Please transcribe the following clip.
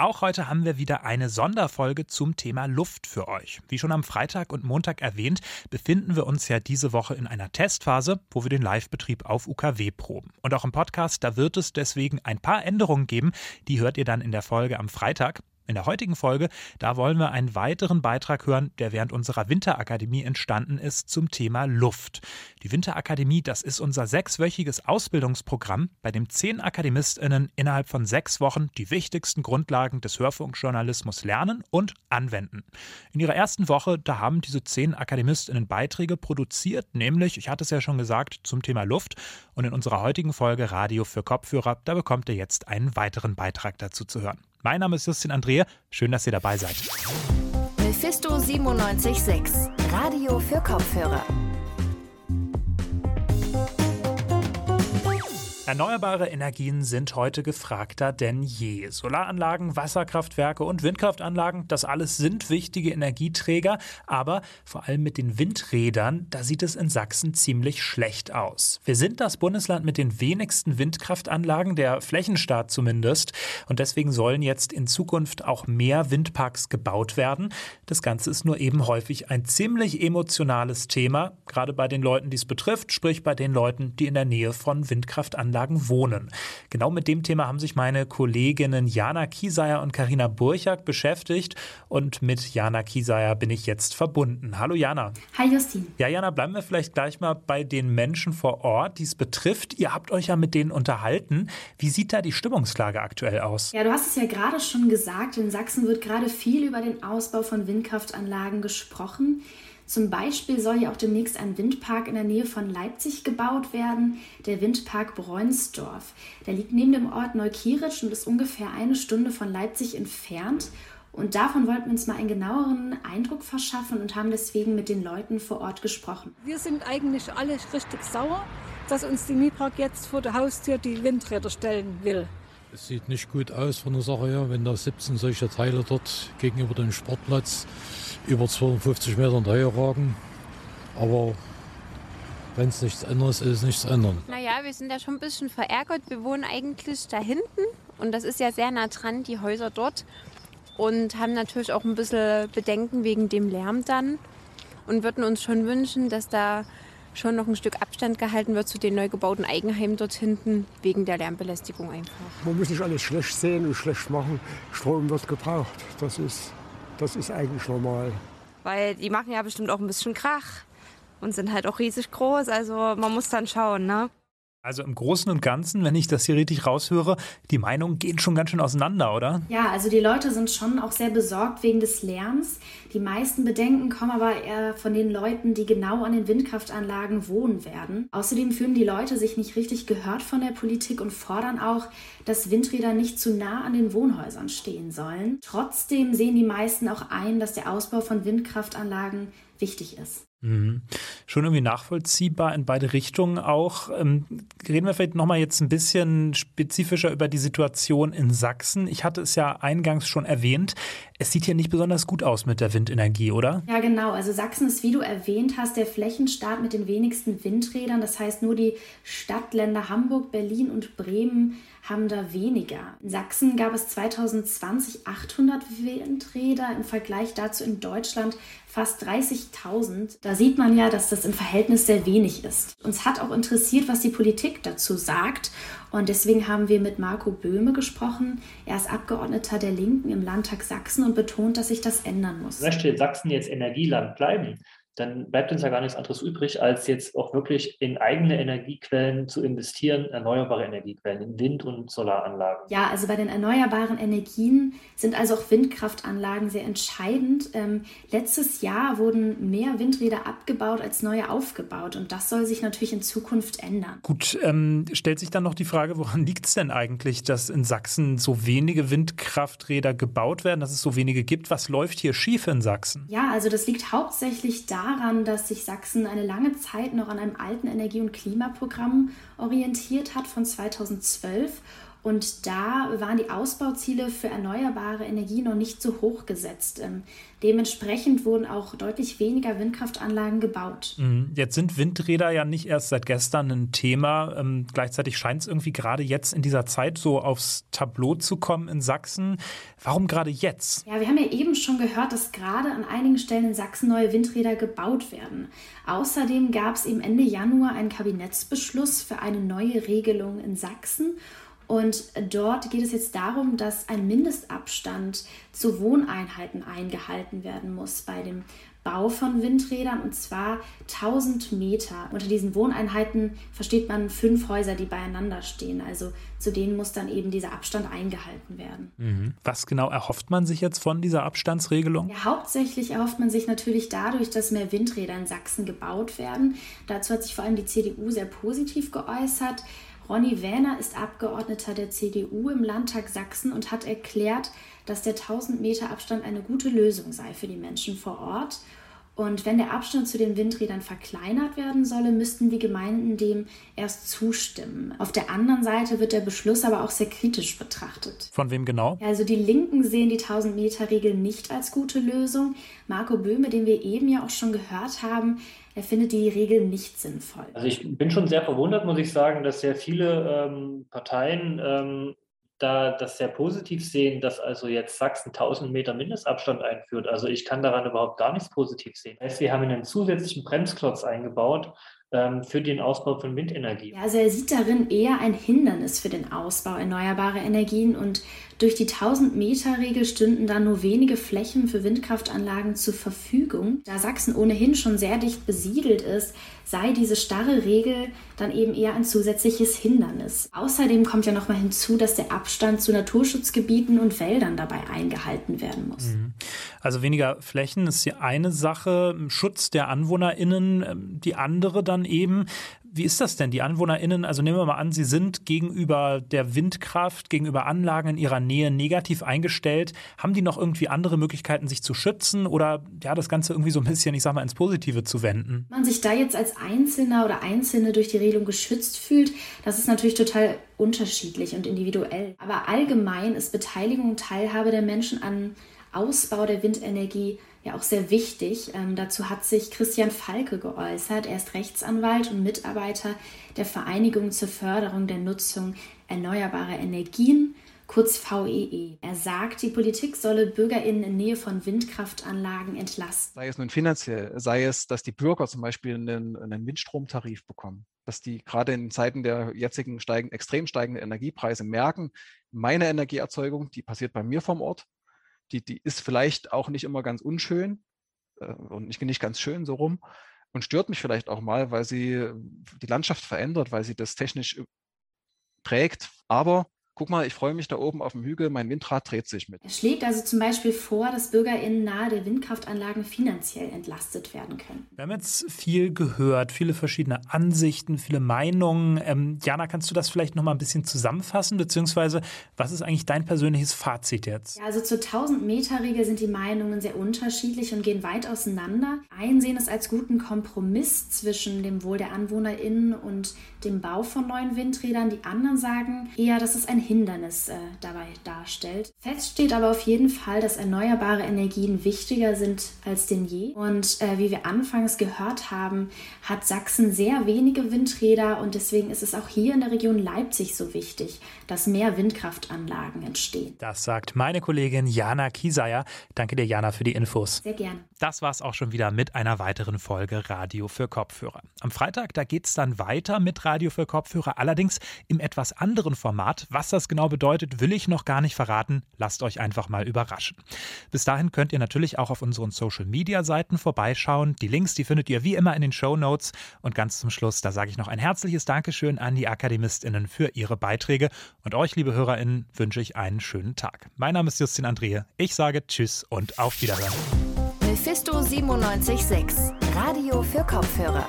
Auch heute haben wir wieder eine Sonderfolge zum Thema Luft für euch. Wie schon am Freitag und Montag erwähnt, befinden wir uns ja diese Woche in einer Testphase, wo wir den Livebetrieb auf UKW proben. Und auch im Podcast, da wird es deswegen ein paar Änderungen geben. Die hört ihr dann in der Folge am Freitag. In der heutigen Folge, da wollen wir einen weiteren Beitrag hören, der während unserer Winterakademie entstanden ist zum Thema Luft. Die Winterakademie, das ist unser sechswöchiges Ausbildungsprogramm, bei dem zehn AkademistInnen innerhalb von sechs Wochen die wichtigsten Grundlagen des Hörfunkjournalismus lernen und anwenden. In ihrer ersten Woche, da haben diese zehn AkademistInnen Beiträge produziert, nämlich, ich hatte es ja schon gesagt, zum Thema Luft. Und in unserer heutigen Folge Radio für Kopfhörer, da bekommt ihr jetzt einen weiteren Beitrag dazu zu hören. Mein Name ist Justin Andrea. Schön, dass ihr dabei seid. Mephisto 976, Radio für Kopfhörer. Erneuerbare Energien sind heute gefragter denn je. Solaranlagen, Wasserkraftwerke und Windkraftanlagen, das alles sind wichtige Energieträger, aber vor allem mit den Windrädern, da sieht es in Sachsen ziemlich schlecht aus. Wir sind das Bundesland mit den wenigsten Windkraftanlagen, der Flächenstaat zumindest, und deswegen sollen jetzt in Zukunft auch mehr Windparks gebaut werden. Das Ganze ist nur eben häufig ein ziemlich emotionales Thema, gerade bei den Leuten, die es betrifft, sprich bei den Leuten, die in der Nähe von Windkraftanlagen Anlagen wohnen. Genau mit dem Thema haben sich meine Kolleginnen Jana Kieseyer und Karina Burchak beschäftigt und mit Jana Kieseyer bin ich jetzt verbunden. Hallo Jana. Hi Justin. Ja, Jana, bleiben wir vielleicht gleich mal bei den Menschen vor Ort, die es betrifft. Ihr habt euch ja mit denen unterhalten. Wie sieht da die Stimmungslage aktuell aus? Ja, du hast es ja gerade schon gesagt, in Sachsen wird gerade viel über den Ausbau von Windkraftanlagen gesprochen. Zum Beispiel soll ja auch demnächst ein Windpark in der Nähe von Leipzig gebaut werden, der Windpark Bräunsdorf. Der liegt neben dem Ort Neukirch und ist ungefähr eine Stunde von Leipzig entfernt. Und davon wollten wir uns mal einen genaueren Eindruck verschaffen und haben deswegen mit den Leuten vor Ort gesprochen. Wir sind eigentlich alle richtig sauer, dass uns die MIPAG jetzt vor der Haustür die Windräder stellen will. Es sieht nicht gut aus von der Sache her, wenn da 17 solche Teile dort gegenüber dem Sportplatz über 250 Metern Höhe ragen. Aber wenn es nichts ändert, ist es nichts ändern. Naja, wir sind ja schon ein bisschen verärgert. Wir wohnen eigentlich da hinten und das ist ja sehr nah dran, die Häuser dort. Und haben natürlich auch ein bisschen Bedenken wegen dem Lärm dann und würden uns schon wünschen, dass da schon noch ein Stück Abstand gehalten wird zu den neu gebauten Eigenheimen dort hinten, wegen der Lärmbelästigung einfach. Man muss nicht alles schlecht sehen und schlecht machen. Strom wird gebraucht. Das ist das ist eigentlich normal. Weil die machen ja bestimmt auch ein bisschen Krach und sind halt auch riesig groß. Also man muss dann schauen, ne? Also im Großen und Ganzen, wenn ich das hier richtig raushöre, die Meinungen gehen schon ganz schön auseinander, oder? Ja, also die Leute sind schon auch sehr besorgt wegen des Lärms. Die meisten Bedenken kommen aber eher von den Leuten, die genau an den Windkraftanlagen wohnen werden. Außerdem fühlen die Leute sich nicht richtig gehört von der Politik und fordern auch, dass Windräder nicht zu nah an den Wohnhäusern stehen sollen. Trotzdem sehen die meisten auch ein, dass der Ausbau von Windkraftanlagen wichtig ist. Mhm. Schon irgendwie nachvollziehbar in beide Richtungen auch. Ähm, reden wir vielleicht nochmal jetzt ein bisschen spezifischer über die Situation in Sachsen. Ich hatte es ja eingangs schon erwähnt. Es sieht hier nicht besonders gut aus mit der Windenergie, oder? Ja, genau. Also Sachsen ist, wie du erwähnt hast, der Flächenstaat mit den wenigsten Windrädern. Das heißt, nur die Stadtländer Hamburg, Berlin und Bremen haben da weniger. In Sachsen gab es 2020 800 Windräder, im Vergleich dazu in Deutschland fast 30.000. Da sieht man ja, dass das im Verhältnis sehr wenig ist. Uns hat auch interessiert, was die Politik dazu sagt. Und deswegen haben wir mit Marco Böhme gesprochen. Er ist Abgeordneter der Linken im Landtag Sachsen und betont, dass sich das ändern muss. Möchte Sachsen jetzt Energieland bleiben, dann bleibt uns ja gar nichts anderes übrig, als jetzt auch wirklich in eigene Energiequellen zu investieren, erneuerbare Energiequellen, in Wind- und Solaranlagen. Ja, also bei den erneuerbaren Energien sind also auch Windkraftanlagen sehr entscheidend. Ähm, letztes Jahr wurden mehr Windräder abgebaut als neue aufgebaut und das soll sich natürlich in Zukunft ändern. Gut, ähm, stellt sich dann noch die Frage, woran liegt es denn eigentlich, dass in Sachsen so wenige Windkrafträder gebaut werden, dass es so wenige gibt? Was läuft hier schief in Sachsen? Ja, also das liegt hauptsächlich daran, daran, dass sich Sachsen eine lange Zeit noch an einem alten Energie- und Klimaprogramm orientiert hat von 2012 Und da waren die Ausbauziele für erneuerbare Energie noch nicht so hoch gesetzt. Ähm, dementsprechend wurden auch deutlich weniger Windkraftanlagen gebaut. Mhm. Jetzt sind Windräder ja nicht erst seit gestern ein Thema. Ähm, gleichzeitig scheint es irgendwie gerade jetzt in dieser Zeit so aufs Tableau zu kommen in Sachsen. Warum gerade jetzt? Ja, wir haben ja eben schon gehört, dass gerade an einigen Stellen in Sachsen neue Windräder gebaut werden. Außerdem gab es im Ende Januar einen Kabinettsbeschluss für eine neue Regelung in Sachsen. Und dort geht es jetzt darum, dass ein Mindestabstand zu Wohneinheiten eingehalten werden muss bei dem Bau von Windrädern und zwar 1000 Meter. Unter diesen Wohneinheiten versteht man fünf Häuser, die beieinander stehen. Also zu denen muss dann eben dieser Abstand eingehalten werden. Mhm. Was genau erhofft man sich jetzt von dieser Abstandsregelung? Ja, hauptsächlich erhofft man sich natürlich dadurch, dass mehr Windräder in Sachsen gebaut werden. Dazu hat sich vor allem die CDU sehr positiv geäußert. Ronny Wähner ist Abgeordneter der CDU im Landtag Sachsen und hat erklärt, dass der 1000 Meter Abstand eine gute Lösung sei für die Menschen vor Ort. Und wenn der Abstand zu den Windrädern verkleinert werden solle, müssten die Gemeinden dem erst zustimmen. Auf der anderen Seite wird der Beschluss aber auch sehr kritisch betrachtet. Von wem genau? Also die Linken sehen die 1000-Meter-Regel nicht als gute Lösung. Marco Böhme, den wir eben ja auch schon gehört haben, er findet die Regel nicht sinnvoll. Also ich bin schon sehr verwundert, muss ich sagen, dass sehr viele ähm, Parteien ähm, da das sehr positiv sehen, dass also jetzt Sachsen 1000 Meter Mindestabstand einführt. Also ich kann daran überhaupt gar nichts positiv sehen. Das heißt, wir haben einen zusätzlichen Bremsklotz eingebaut ähm, für den Ausbau von Windenergie. Ja, also er sieht darin eher ein Hindernis für den Ausbau erneuerbarer Energien und durch die 1000-Meter-Regel stünden dann nur wenige Flächen für Windkraftanlagen zur Verfügung. Da Sachsen ohnehin schon sehr dicht besiedelt ist, sei diese starre Regel dann eben eher ein zusätzliches Hindernis. Außerdem kommt ja nochmal hinzu, dass der Abstand zu Naturschutzgebieten und Wäldern dabei eingehalten werden muss. Mhm. Also weniger Flächen ist die eine Sache, Schutz der AnwohnerInnen ähm, die andere dann eben. Wie ist das denn? Die AnwohnerInnen, also nehmen wir mal an, sie sind gegenüber der Windkraft, gegenüber Anlagen in ihrer Nähe negativ eingestellt. Haben die noch irgendwie andere Möglichkeiten, sich zu schützen oder ja, das Ganze irgendwie so ein bisschen, ich sag mal, ins Positive zu wenden? Man sich da jetzt als Einzelner oder Einzelne durch die Regelung geschützt fühlt, das ist natürlich total unterschiedlich und individuell. Aber allgemein ist Beteiligung und Teilhabe der Menschen an Ausbau der Windenergie ja auch sehr wichtig. Ähm, dazu hat sich Christian Falke geäußert. Er ist Rechtsanwalt und Mitarbeiter der Vereinigung zur Förderung der Nutzung erneuerbarer Energien, kurz VEE. E. Er sagt, die Politik solle BürgerInnen in Nähe von Windkraftanlagen entlasten. Sei es nun finanziell, sei es, dass die Bürger zum Beispiel einen, einen Windstromtarif bekommen, dass die gerade in Zeiten der jetzigen steigen, extrem steigenden Energiepreise merken, meine Energieerzeugung, die passiert bei mir vom Ort, die, die ist vielleicht auch nicht immer ganz unschön äh, und nicht, nicht ganz schön so rum und stört mich vielleicht auch mal, weil sie die Landschaft verändert, weil sie das technisch prägt. Aber guck mal, ich freue mich da oben auf dem Hügel, mein Windrad dreht sich mit. Er schlägt also zum Beispiel vor, dass BürgerInnen nahe der Windkraftanlagen finanziell entlastet werden können. Wir haben jetzt viel gehört, viele verschiedene Ansichten, viele Meinungen. Ähm, Jana, kannst du das vielleicht noch mal ein bisschen zusammenfassen, beziehungsweise was ist eigentlich dein persönliches Fazit jetzt? Ja, also zur 1000-Meter-Regel sind die Meinungen sehr unterschiedlich und gehen weit auseinander. Einen sehen es als guten Kompromiss zwischen dem Wohl der AnwohnerInnen und dem Bau von neuen Windrädern. Die anderen sagen eher, dass es ein Hindernis äh, dabei darstellt. Fest steht aber auf jeden Fall, dass erneuerbare Energien wichtiger sind als denn je. Und äh, wie wir anfangs gehört haben, hat Sachsen sehr wenige Windräder und deswegen ist es auch hier in der Region Leipzig so wichtig, dass mehr Windkraftanlagen entstehen. Das sagt meine Kollegin Jana Kieseyer. Danke dir, Jana, für die Infos. Sehr gerne. Das war es auch schon wieder mit einer weiteren Folge Radio für Kopfhörer. Am Freitag, da geht es dann weiter mit Radio für Kopfhörer, allerdings im etwas anderen Format. Was das genau bedeutet, will ich noch gar nicht verraten. Lasst euch einfach mal überraschen. Bis dahin könnt ihr natürlich auch auf unseren Social Media Seiten vorbeischauen. Die Links, die findet ihr wie immer in den Show Notes. Und ganz zum Schluss, da sage ich noch ein herzliches Dankeschön an die AkademistInnen für ihre Beiträge. Und euch, liebe HörerInnen, wünsche ich einen schönen Tag. Mein Name ist Justin Andrehe. Ich sage Tschüss und auf Wiederhören. Mephisto 976, Radio für Kopfhörer.